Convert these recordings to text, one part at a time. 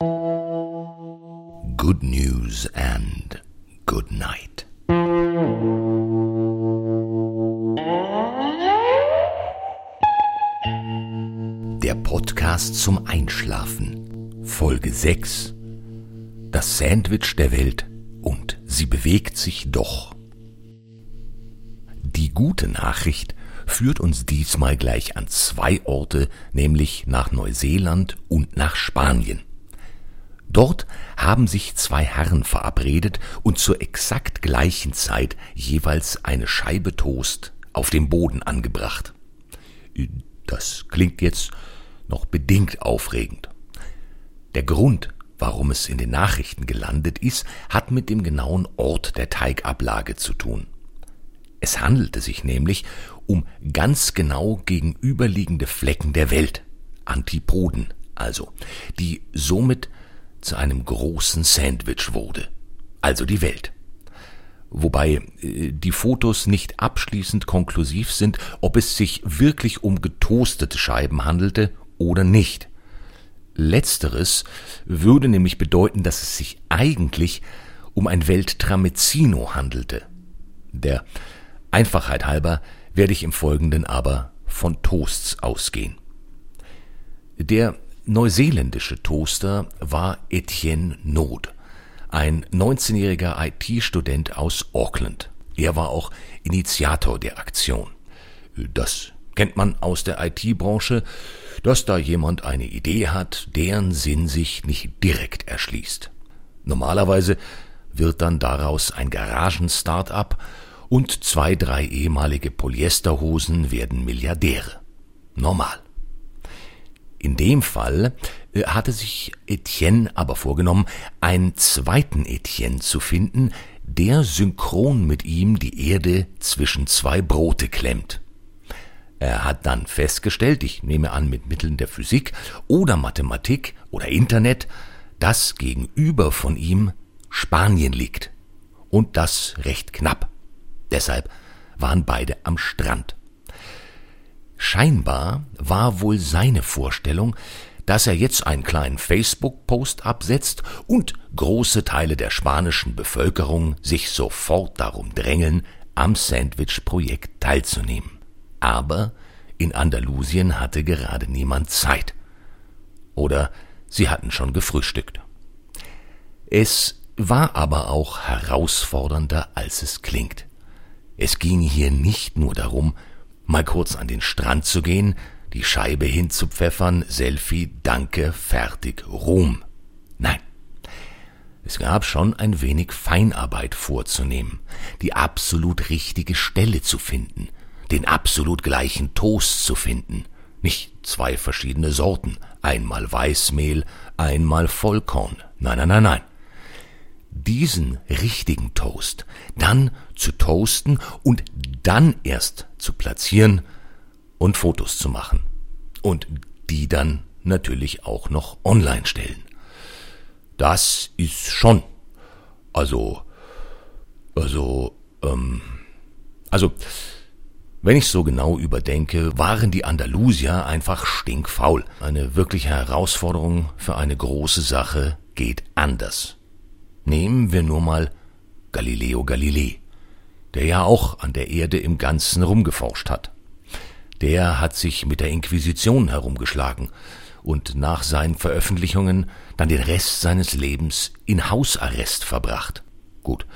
Good news and good night. Der Podcast zum Einschlafen. Folge 6. Das Sandwich der Welt und sie bewegt sich doch. Die gute Nachricht führt uns diesmal gleich an zwei Orte, nämlich nach Neuseeland und nach Spanien. Dort haben sich zwei Herren verabredet und zur exakt gleichen Zeit jeweils eine Scheibe Toast auf dem Boden angebracht. Das klingt jetzt noch bedingt aufregend. Der Grund, warum es in den Nachrichten gelandet ist, hat mit dem genauen Ort der Teigablage zu tun. Es handelte sich nämlich um ganz genau gegenüberliegende Flecken der Welt, Antipoden also, die somit zu einem großen Sandwich wurde, also die Welt. Wobei äh, die Fotos nicht abschließend konklusiv sind, ob es sich wirklich um getoastete Scheiben handelte oder nicht. Letzteres würde nämlich bedeuten, dass es sich eigentlich um ein Weltramezzino handelte. Der Einfachheit halber werde ich im Folgenden aber von Toasts ausgehen. Der neuseeländische Toaster war Etienne Nod, ein 19-jähriger IT-Student aus Auckland. Er war auch Initiator der Aktion. Das kennt man aus der IT-Branche, dass da jemand eine Idee hat, deren Sinn sich nicht direkt erschließt. Normalerweise wird dann daraus ein Garagen-Start-up und zwei, drei ehemalige Polyesterhosen werden Milliardäre. Normal. In dem Fall äh, hatte sich Etienne aber vorgenommen, einen zweiten Etienne zu finden, der synchron mit ihm die Erde zwischen zwei Brote klemmt. Er hat dann festgestellt, ich nehme an mit Mitteln der Physik oder Mathematik oder Internet, dass gegenüber von ihm Spanien liegt. Und das recht knapp. Deshalb waren beide am Strand. Scheinbar war wohl seine Vorstellung, dass er jetzt einen kleinen Facebook-Post absetzt und große Teile der spanischen Bevölkerung sich sofort darum drängeln, am Sandwich-Projekt teilzunehmen. Aber in Andalusien hatte gerade niemand Zeit. Oder sie hatten schon gefrühstückt. Es war aber auch herausfordernder, als es klingt. Es ging hier nicht nur darum, mal kurz an den Strand zu gehen, die Scheibe hinzupfeffern, Selfie, Danke, fertig, Ruhm. Nein. Es gab schon ein wenig Feinarbeit vorzunehmen, die absolut richtige Stelle zu finden, den absolut gleichen Toast zu finden, nicht zwei verschiedene Sorten, einmal Weißmehl, einmal Vollkorn. Nein, nein, nein, nein diesen richtigen Toast dann zu toasten und dann erst zu platzieren und Fotos zu machen. Und die dann natürlich auch noch online stellen. Das ist schon. Also, also, ähm, also, wenn ich so genau überdenke, waren die Andalusier einfach stinkfaul. Eine wirkliche Herausforderung für eine große Sache geht anders. Nehmen wir nur mal Galileo Galilei, der ja auch an der Erde im Ganzen rumgeforscht hat. Der hat sich mit der Inquisition herumgeschlagen und nach seinen Veröffentlichungen dann den Rest seines Lebens in Hausarrest verbracht. Gut,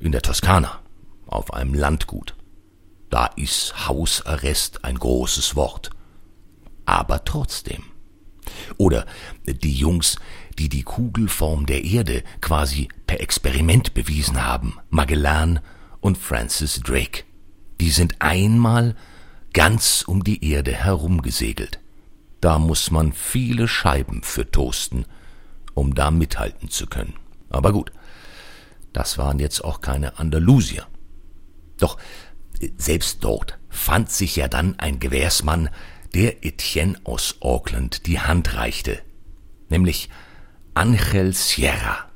in der Toskana, auf einem Landgut. Da ist Hausarrest ein großes Wort. Aber trotzdem. Oder die Jungs, die die Kugelform der Erde quasi per Experiment bewiesen haben, Magellan und Francis Drake. Die sind einmal ganz um die Erde herumgesegelt. Da muss man viele Scheiben für toasten, um da mithalten zu können. Aber gut, das waren jetzt auch keine Andalusier. Doch selbst dort fand sich ja dann ein Gewährsmann, der Etienne aus Auckland die Hand reichte, nämlich Angel Sierra,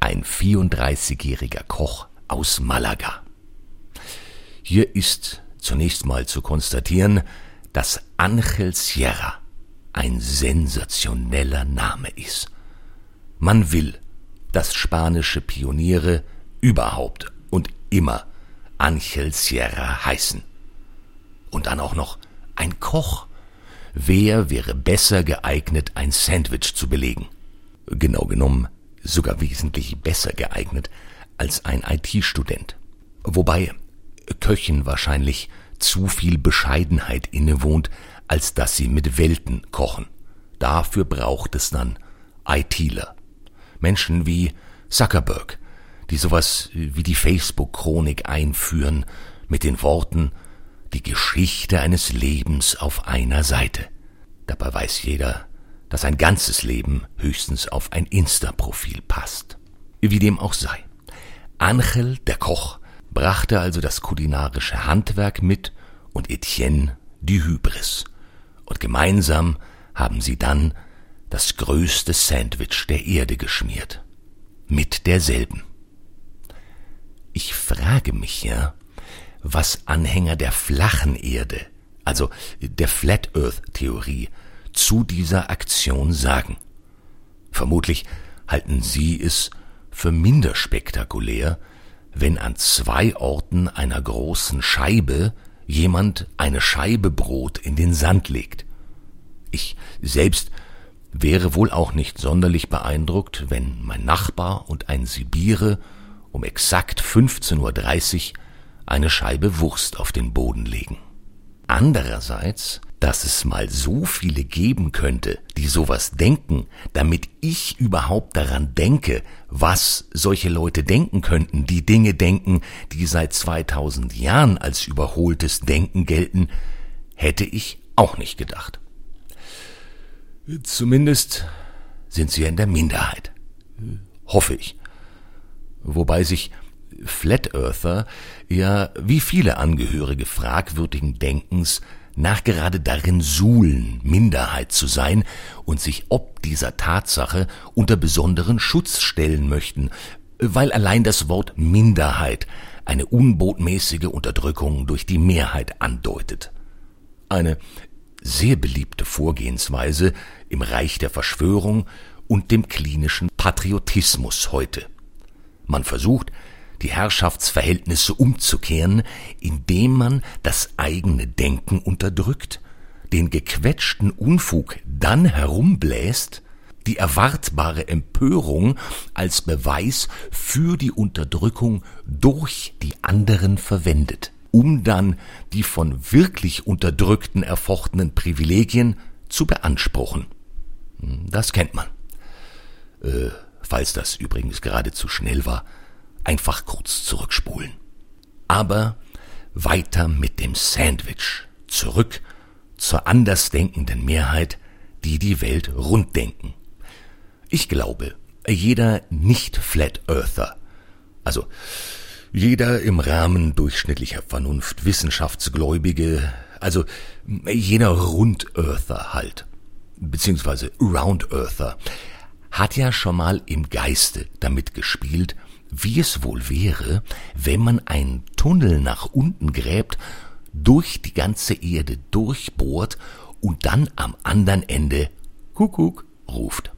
ein 34-jähriger Koch aus Malaga. Hier ist zunächst mal zu konstatieren, dass Angel Sierra ein sensationeller Name ist. Man will, dass spanische Pioniere überhaupt und immer Angel Sierra heißen. Und dann auch noch ein Koch. Wer wäre besser geeignet, ein Sandwich zu belegen? Genau genommen sogar wesentlich besser geeignet als ein IT-Student. Wobei Köchen wahrscheinlich zu viel Bescheidenheit innewohnt, als dass sie mit Welten kochen. Dafür braucht es dann ITler. Menschen wie Zuckerberg, die sowas wie die Facebook-Chronik einführen mit den Worten die Geschichte eines Lebens auf einer Seite. Dabei weiß jeder, dass ein ganzes Leben höchstens auf ein Insta-Profil passt. Wie dem auch sei. Angel, der Koch, brachte also das kulinarische Handwerk mit und Etienne die Hybris. Und gemeinsam haben sie dann das größte Sandwich der Erde geschmiert. Mit derselben. Ich frage mich ja, was Anhänger der flachen Erde, also der Flat Earth Theorie, zu dieser Aktion sagen. Vermutlich halten sie es für minder spektakulär, wenn an zwei Orten einer großen Scheibe jemand eine Scheibe Brot in den Sand legt. Ich selbst wäre wohl auch nicht sonderlich beeindruckt, wenn mein Nachbar und ein Sibire um exakt 15.30 Uhr eine Scheibe Wurst auf den Boden legen. Andererseits, dass es mal so viele geben könnte, die sowas denken, damit ich überhaupt daran denke, was solche Leute denken könnten, die Dinge denken, die seit 2000 Jahren als überholtes Denken gelten, hätte ich auch nicht gedacht. Zumindest sind sie in der Minderheit. Hoffe ich. Wobei sich Flat Earther ja wie viele Angehörige fragwürdigen Denkens nachgerade darin suhlen, Minderheit zu sein und sich ob dieser Tatsache unter besonderen Schutz stellen möchten, weil allein das Wort Minderheit eine unbotmäßige Unterdrückung durch die Mehrheit andeutet. Eine sehr beliebte Vorgehensweise im Reich der Verschwörung und dem klinischen Patriotismus heute. Man versucht, die Herrschaftsverhältnisse umzukehren, indem man das eigene Denken unterdrückt, den gequetschten Unfug dann herumbläst, die erwartbare Empörung als Beweis für die Unterdrückung durch die anderen verwendet, um dann die von wirklich Unterdrückten erfochtenen Privilegien zu beanspruchen. Das kennt man. Äh, falls das übrigens gerade zu schnell war, einfach kurz zurückspulen. Aber weiter mit dem Sandwich. Zurück zur andersdenkenden Mehrheit, die die Welt rund denken. Ich glaube, jeder Nicht-Flat Earther, also jeder im Rahmen durchschnittlicher Vernunft Wissenschaftsgläubige, also jener Rund-Earther halt, beziehungsweise Round-Earther, hat ja schon mal im Geiste damit gespielt, wie es wohl wäre, wenn man einen Tunnel nach unten gräbt, durch die ganze Erde durchbohrt und dann am anderen Ende Kuckuck ruft.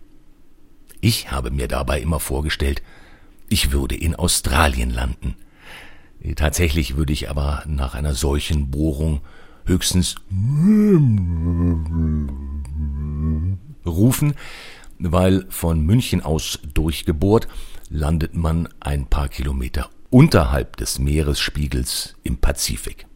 Ich habe mir dabei immer vorgestellt, ich würde in Australien landen. Tatsächlich würde ich aber nach einer solchen Bohrung höchstens rufen, weil von München aus durchgebohrt landet man ein paar Kilometer unterhalb des Meeresspiegels im Pazifik.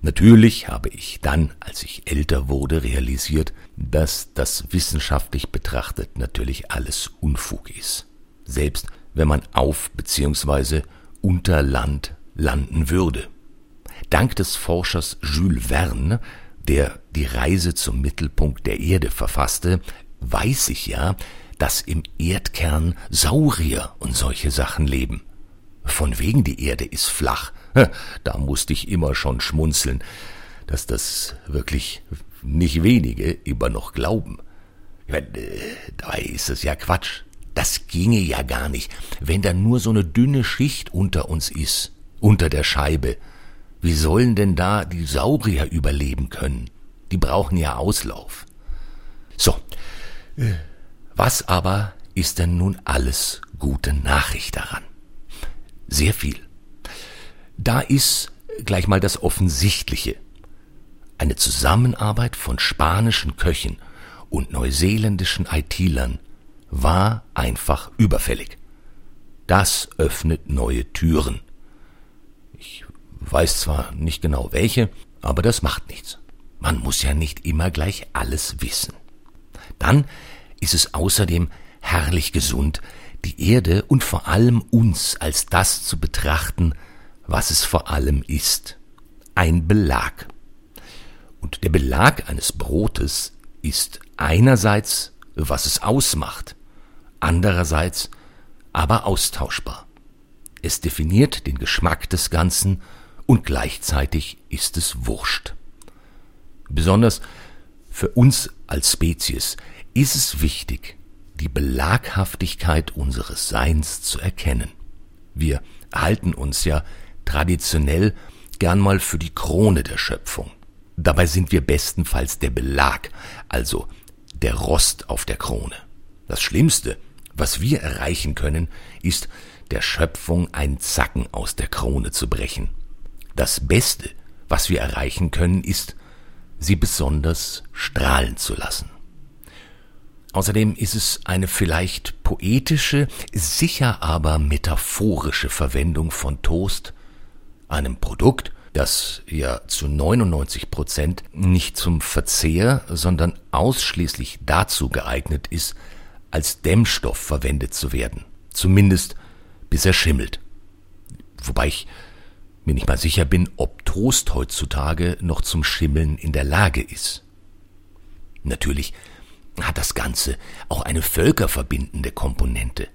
Natürlich habe ich dann, als ich älter wurde, realisiert, dass das wissenschaftlich betrachtet natürlich alles Unfug ist. Selbst wenn man auf bzw. unter Land landen würde. Dank des Forschers Jules Verne, der die Reise zum Mittelpunkt der Erde verfasste, weiß ich ja, dass im Erdkern Saurier und solche Sachen leben. Von wegen die Erde ist flach. Da musste ich immer schon schmunzeln, dass das wirklich nicht wenige immer noch glauben. Meine, dabei ist es ja Quatsch. Das ginge ja gar nicht, wenn da nur so eine dünne Schicht unter uns ist, unter der Scheibe. Wie sollen denn da die Saurier überleben können? Die brauchen ja Auslauf. So, was aber ist denn nun alles gute Nachricht daran? Sehr viel. Da ist gleich mal das Offensichtliche. Eine Zusammenarbeit von spanischen Köchen und neuseeländischen IT-Lern war einfach überfällig. Das öffnet neue Türen. Ich weiß zwar nicht genau welche, aber das macht nichts. Man muss ja nicht immer gleich alles wissen. Dann ist es außerdem herrlich gesund, die Erde und vor allem uns als das zu betrachten, was es vor allem ist. Ein Belag. Und der Belag eines Brotes ist einerseits, was es ausmacht, andererseits aber austauschbar. Es definiert den Geschmack des Ganzen und gleichzeitig ist es Wurscht. Besonders für uns als Spezies ist es wichtig, die Belaghaftigkeit unseres Seins zu erkennen. Wir halten uns ja traditionell gern mal für die Krone der Schöpfung. Dabei sind wir bestenfalls der Belag, also der Rost auf der Krone. Das Schlimmste, was wir erreichen können, ist, der Schöpfung ein Zacken aus der Krone zu brechen. Das Beste, was wir erreichen können, ist, sie besonders strahlen zu lassen. Außerdem ist es eine vielleicht poetische, sicher aber metaphorische Verwendung von Toast, einem Produkt, das ja zu 99 Prozent nicht zum Verzehr, sondern ausschließlich dazu geeignet ist, als Dämmstoff verwendet zu werden. Zumindest bis er schimmelt. Wobei ich mir nicht mal sicher bin, ob Toast heutzutage noch zum Schimmeln in der Lage ist. Natürlich hat das Ganze auch eine völkerverbindende Komponente.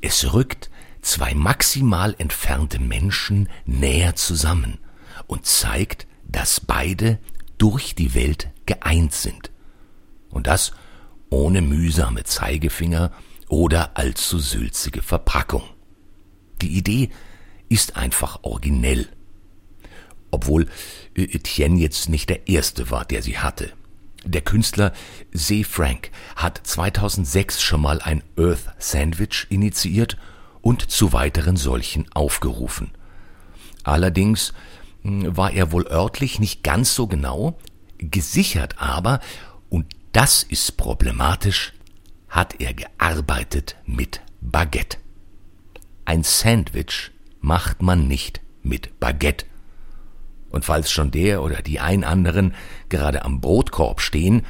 Es rückt zwei maximal entfernte Menschen näher zusammen und zeigt, dass beide durch die Welt geeint sind. Und das ohne mühsame Zeigefinger oder allzu sülzige Verpackung. Die Idee ist einfach originell. Obwohl Etienne jetzt nicht der Erste war, der sie hatte. Der Künstler See Frank hat 2006 schon mal ein Earth Sandwich initiiert und zu weiteren solchen aufgerufen. Allerdings hm, war er wohl örtlich nicht ganz so genau, gesichert aber, und das ist problematisch, hat er gearbeitet mit Baguette. Ein Sandwich macht man nicht mit Baguette. Und falls schon der oder die ein anderen gerade am Brotkorb stehen,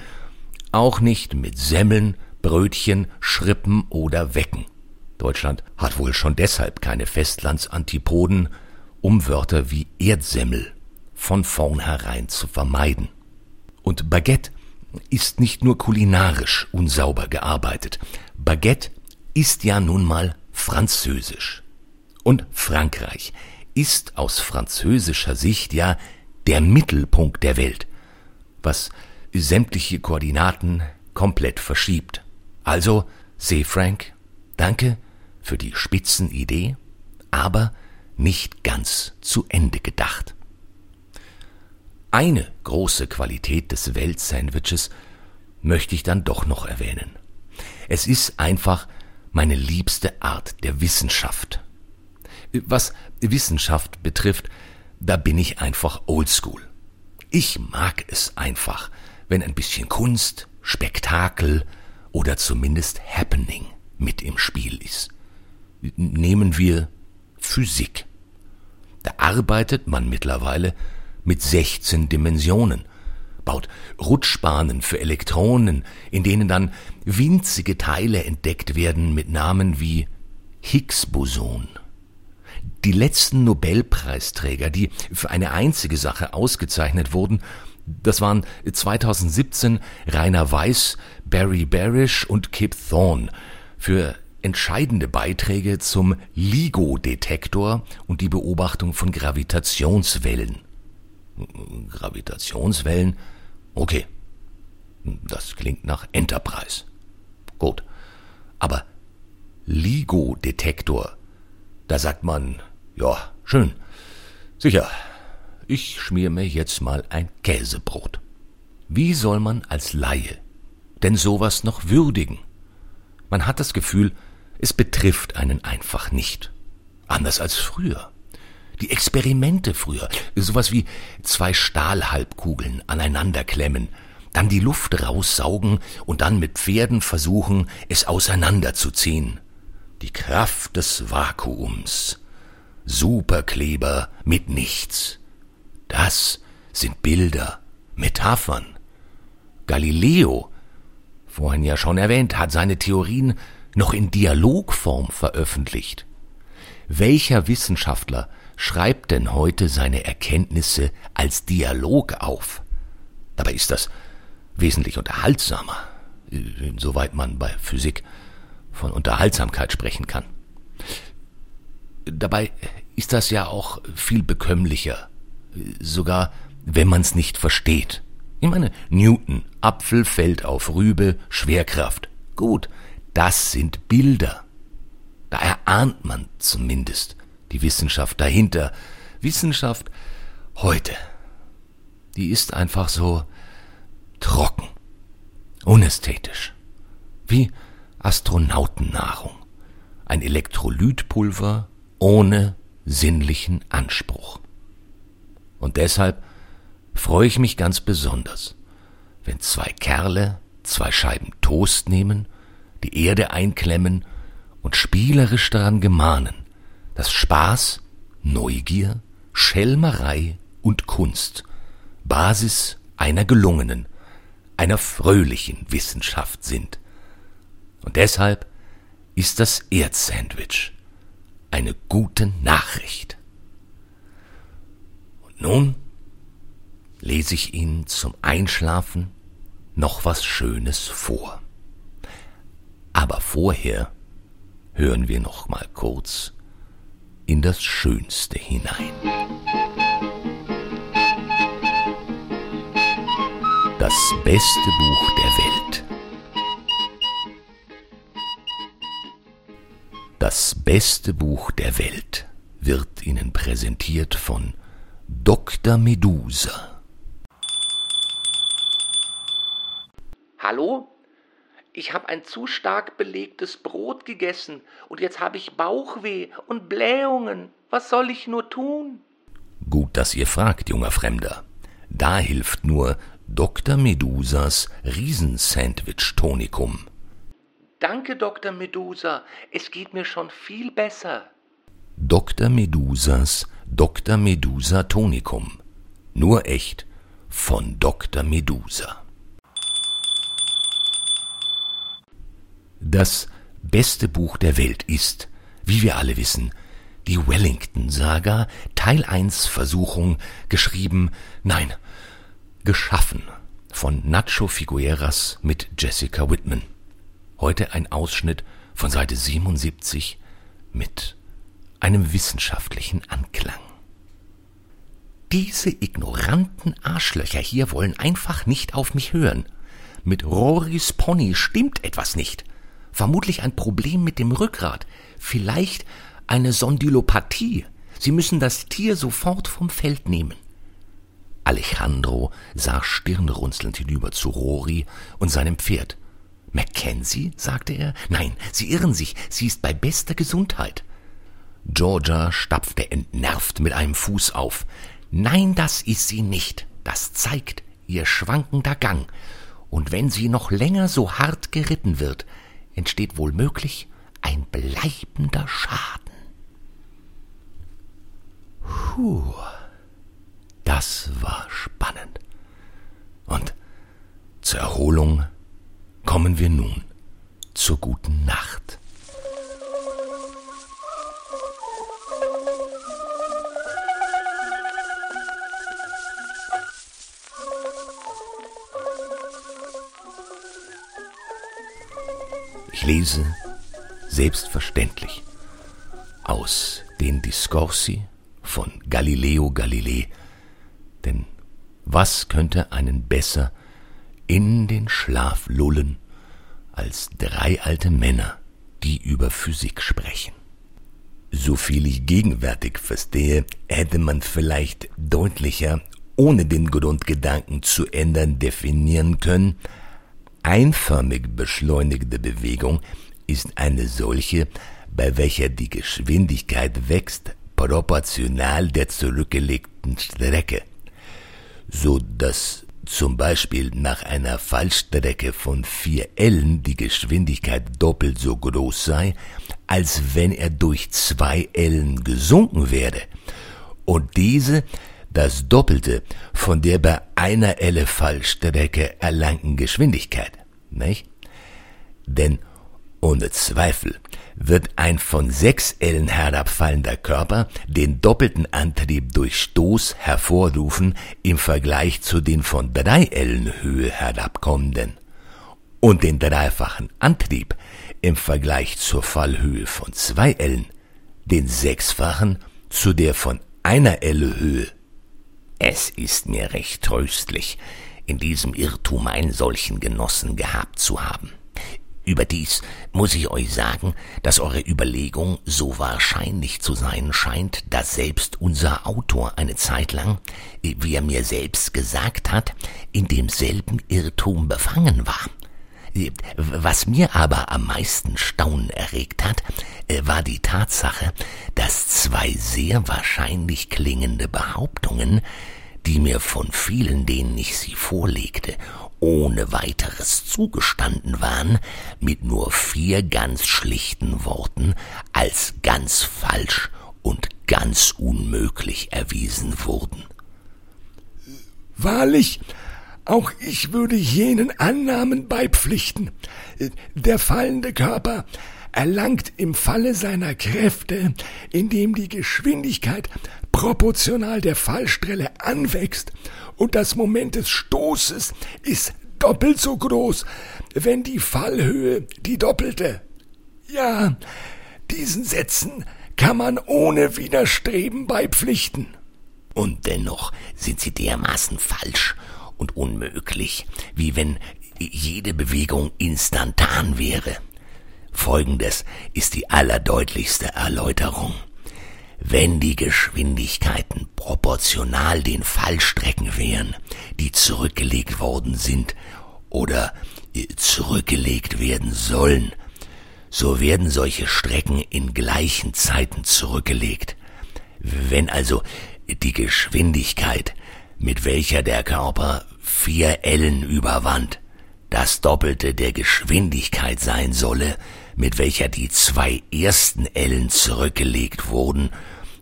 auch nicht mit Semmeln, Brötchen, Schrippen oder Wecken. Deutschland hat wohl schon deshalb keine Festlandsantipoden, um Wörter wie Erdsemmel von vornherein zu vermeiden. Und Baguette ist nicht nur kulinarisch unsauber gearbeitet. Baguette ist ja nun mal französisch. Und Frankreich ist aus französischer Sicht ja der Mittelpunkt der Welt, was sämtliche Koordinaten komplett verschiebt. Also, See Frank, danke für die Spitzenidee, aber nicht ganz zu Ende gedacht. Eine große Qualität des Weltsandwiches möchte ich dann doch noch erwähnen. Es ist einfach meine liebste Art der Wissenschaft. Was Wissenschaft betrifft, da bin ich einfach oldschool. Ich mag es einfach, wenn ein bisschen Kunst, Spektakel oder zumindest Happening mit im Spiel ist. Nehmen wir Physik. Da arbeitet man mittlerweile mit 16 Dimensionen, baut Rutschbahnen für Elektronen, in denen dann winzige Teile entdeckt werden mit Namen wie Higgs-Boson. Die letzten Nobelpreisträger, die für eine einzige Sache ausgezeichnet wurden, das waren 2017 Rainer Weiss, Barry Barish und Kip Thorne für entscheidende Beiträge zum LIGO-Detektor und die Beobachtung von Gravitationswellen. Gravitationswellen? Okay. Das klingt nach Enterprise. Gut. Aber LIGO-Detektor, da sagt man, ja, schön. Sicher, ich schmier mir jetzt mal ein Käsebrot. Wie soll man als Laie denn sowas noch würdigen? Man hat das Gefühl, es betrifft einen einfach nicht. Anders als früher. Die Experimente früher, sowas wie zwei Stahlhalbkugeln aneinanderklemmen, dann die Luft raussaugen und dann mit Pferden versuchen, es auseinanderzuziehen. Die Kraft des Vakuums. Superkleber mit nichts. Das sind Bilder, Metaphern. Galileo, vorhin ja schon erwähnt, hat seine Theorien noch in Dialogform veröffentlicht. Welcher Wissenschaftler schreibt denn heute seine Erkenntnisse als Dialog auf? Dabei ist das wesentlich unterhaltsamer, insoweit man bei Physik von Unterhaltsamkeit sprechen kann. Dabei ist das ja auch viel bekömmlicher, sogar wenn man's nicht versteht. Ich meine, Newton, Apfel fällt auf Rübe, Schwerkraft. Gut, das sind Bilder. Da erahnt man zumindest die Wissenschaft dahinter. Wissenschaft heute, die ist einfach so trocken, unästhetisch, wie Astronautennahrung, ein Elektrolytpulver ohne sinnlichen Anspruch. Und deshalb freue ich mich ganz besonders, wenn zwei Kerle zwei Scheiben Toast nehmen, die Erde einklemmen und spielerisch daran gemahnen, dass Spaß, Neugier, Schelmerei und Kunst Basis einer gelungenen, einer fröhlichen Wissenschaft sind. Und deshalb ist das Erdsandwich eine gute Nachricht. Und nun lese ich Ihnen zum Einschlafen noch was Schönes vor. Aber vorher hören wir noch mal kurz in das Schönste hinein. Das beste Buch der Welt. Das beste Buch der Welt wird Ihnen präsentiert von Dr. Medusa. Hallo? Ich habe ein zu stark belegtes Brot gegessen und jetzt habe ich Bauchweh und Blähungen. Was soll ich nur tun? Gut, dass ihr fragt, junger Fremder. Da hilft nur Dr. Medusas Riesensandwich-Tonikum. Danke, Dr. Medusa. Es geht mir schon viel besser. Dr. Medusas Dr. Medusa Tonikum. Nur echt von Dr. Medusa. Das beste Buch der Welt ist, wie wir alle wissen, die Wellington-Saga, Teil 1 Versuchung, geschrieben, nein, geschaffen von Nacho Figueras mit Jessica Whitman. Heute ein Ausschnitt von Seite 77 mit einem wissenschaftlichen Anklang. Diese ignoranten Arschlöcher hier wollen einfach nicht auf mich hören. Mit Rorys Pony stimmt etwas nicht. Vermutlich ein Problem mit dem Rückgrat. Vielleicht eine Sondylopathie. Sie müssen das Tier sofort vom Feld nehmen. Alejandro sah stirnrunzelnd hinüber zu Rory und seinem Pferd. Mackenzie? sagte er. Nein, Sie irren sich, sie ist bei bester Gesundheit. Georgia stapfte entnervt mit einem Fuß auf. Nein, das ist sie nicht. Das zeigt ihr schwankender Gang. Und wenn sie noch länger so hart geritten wird, entsteht wohl möglich ein bleibender Schaden. Puh, das war spannend. Und zur Erholung kommen wir nun zur guten Nacht. Ich lese selbstverständlich aus den Discorsi von Galileo Galilei, denn was könnte einen besser in den Schlaf lullen als drei alte Männer, die über Physik sprechen. Soviel ich gegenwärtig verstehe, hätte man vielleicht deutlicher, ohne den Grundgedanken zu ändern, definieren können, einförmig beschleunigte Bewegung ist eine solche, bei welcher die Geschwindigkeit wächst proportional der zurückgelegten Strecke, so dass zum Beispiel nach einer Fallstrecke von vier Ellen die Geschwindigkeit doppelt so groß sei, als wenn er durch zwei Ellen gesunken werde, und diese das Doppelte von der bei einer Elle Fallstrecke erlangten Geschwindigkeit, nicht? Denn ohne Zweifel wird ein von sechs Ellen herabfallender Körper den doppelten Antrieb durch Stoß hervorrufen im Vergleich zu den von drei Ellen Höhe herabkommenden und den dreifachen Antrieb im Vergleich zur Fallhöhe von zwei Ellen, den sechsfachen zu der von einer Elle Höhe. Es ist mir recht tröstlich, in diesem Irrtum einen solchen Genossen gehabt zu haben. Überdies muss ich euch sagen, dass eure Überlegung so wahrscheinlich zu sein scheint, dass selbst unser Autor eine Zeit lang, wie er mir selbst gesagt hat, in demselben Irrtum befangen war. Was mir aber am meisten Staunen erregt hat, war die Tatsache, dass zwei sehr wahrscheinlich klingende Behauptungen, die mir von vielen, denen ich sie vorlegte, ohne weiteres zugestanden waren, mit nur vier ganz schlichten Worten als ganz falsch und ganz unmöglich erwiesen wurden. Wahrlich, auch ich würde jenen Annahmen beipflichten. Der fallende Körper erlangt im Falle seiner Kräfte, indem die Geschwindigkeit proportional der Fallstelle anwächst und das Moment des Stoßes ist doppelt so groß, wenn die Fallhöhe die doppelte. Ja, diesen Sätzen kann man ohne Widerstreben beipflichten. Und dennoch sind sie dermaßen falsch und unmöglich, wie wenn jede Bewegung instantan wäre. Folgendes ist die allerdeutlichste Erläuterung. Wenn die Geschwindigkeiten proportional den Fallstrecken wären, die zurückgelegt worden sind oder äh, zurückgelegt werden sollen, so werden solche Strecken in gleichen Zeiten zurückgelegt. Wenn also die Geschwindigkeit, mit welcher der Körper vier Ellen überwand, das Doppelte der Geschwindigkeit sein solle, mit welcher die zwei ersten Ellen zurückgelegt wurden,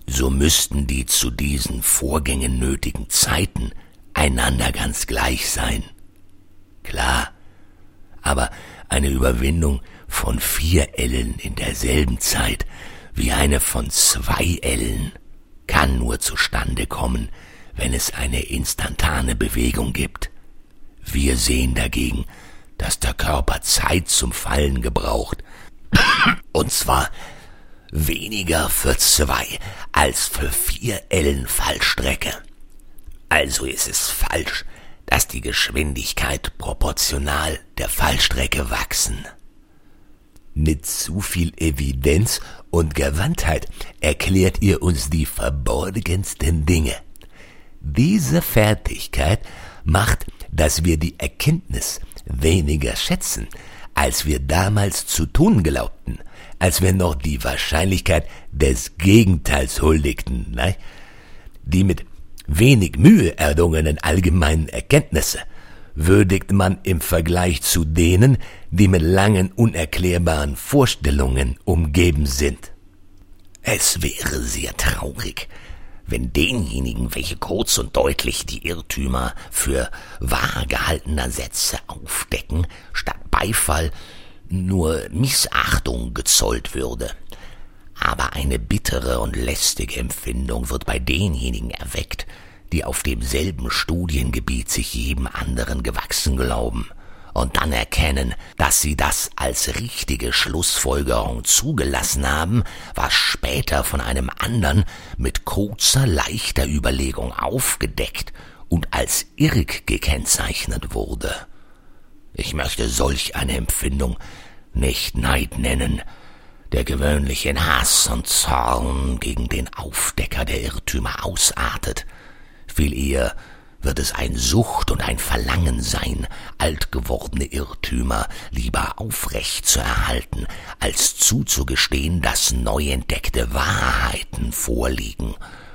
so müssten die zu diesen Vorgängen nötigen Zeiten einander ganz gleich sein. Klar, aber eine Überwindung von vier Ellen in derselben Zeit wie eine von zwei Ellen kann nur zustande kommen, wenn es eine instantane Bewegung gibt. Wir sehen dagegen, dass der Körper Zeit zum Fallen gebraucht, und zwar weniger für zwei als für vier Ellen Fallstrecke. Also ist es falsch, dass die Geschwindigkeit proportional der Fallstrecke wachsen. Mit zu viel Evidenz und Gewandtheit erklärt ihr uns die verborgensten Dinge. Diese Fertigkeit macht, dass wir die Erkenntnis weniger schätzen, als wir damals zu tun glaubten, als wir noch die Wahrscheinlichkeit des Gegenteils huldigten, ne? die mit wenig Mühe errungenen allgemeinen Erkenntnisse würdigt man im Vergleich zu denen, die mit langen unerklärbaren Vorstellungen umgeben sind. Es wäre sehr traurig, wenn denjenigen, welche kurz und deutlich die Irrtümer für wahr gehaltener Sätze aufdecken, statt Beifall nur Missachtung gezollt würde. Aber eine bittere und lästige Empfindung wird bei denjenigen erweckt, die auf demselben Studiengebiet sich jedem anderen gewachsen glauben und dann erkennen, dass sie das als richtige Schlussfolgerung zugelassen haben, was später von einem anderen mit kurzer, leichter Überlegung aufgedeckt und als irrig gekennzeichnet wurde. Ich möchte solch eine Empfindung nicht Neid nennen, der gewöhnlich in Hass und Zorn gegen den Aufdecker der Irrtümer ausartet, viel eher wird es ein Sucht und ein Verlangen sein, altgewordene Irrtümer lieber aufrecht zu erhalten, als zuzugestehen, dass neu entdeckte Wahrheiten vorliegen.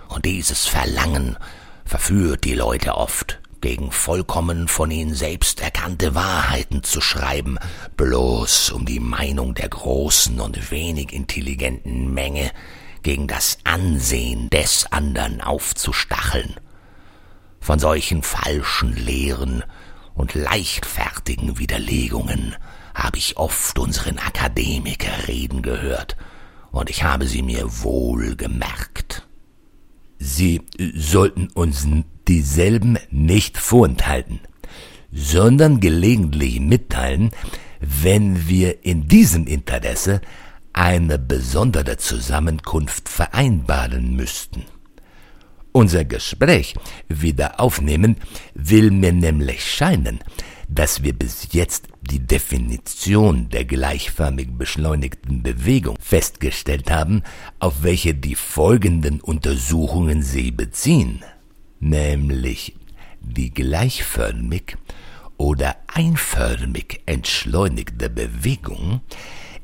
Und dieses Verlangen verführt die Leute oft, gegen vollkommen von ihnen selbst erkannte Wahrheiten zu schreiben, bloß um die Meinung der großen und wenig intelligenten Menge gegen das Ansehen des andern aufzustacheln. Von solchen falschen Lehren und leichtfertigen Widerlegungen habe ich oft unseren Akademiker reden gehört, und ich habe sie mir wohl gemerkt. Sie sollten uns dieselben nicht vorenthalten, sondern gelegentlich mitteilen, wenn wir in diesem Interesse eine besondere Zusammenkunft vereinbaren müssten. Unser Gespräch wieder aufnehmen will mir nämlich scheinen, dass wir bis jetzt die Definition der gleichförmig beschleunigten Bewegung festgestellt haben, auf welche die folgenden Untersuchungen sie beziehen, nämlich die gleichförmig oder einförmig entschleunigte Bewegung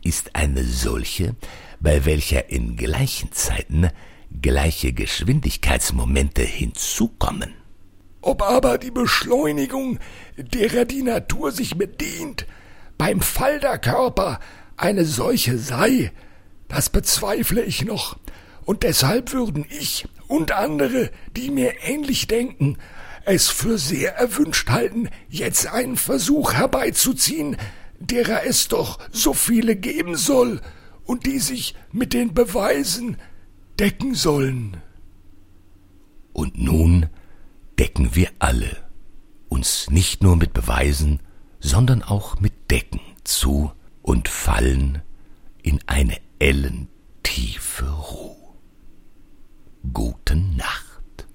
ist eine solche, bei welcher in gleichen Zeiten gleiche Geschwindigkeitsmomente hinzukommen. Ob aber die Beschleunigung, derer die Natur sich bedient, beim Fall der Körper eine solche sei, das bezweifle ich noch, und deshalb würden ich und andere, die mir ähnlich denken, es für sehr erwünscht halten, jetzt einen Versuch herbeizuziehen, derer es doch so viele geben soll und die sich mit den Beweisen decken sollen. Und nun decken wir alle, uns nicht nur mit Beweisen, sondern auch mit Decken zu und fallen in eine ellentiefe Ruhe. Gute Nacht.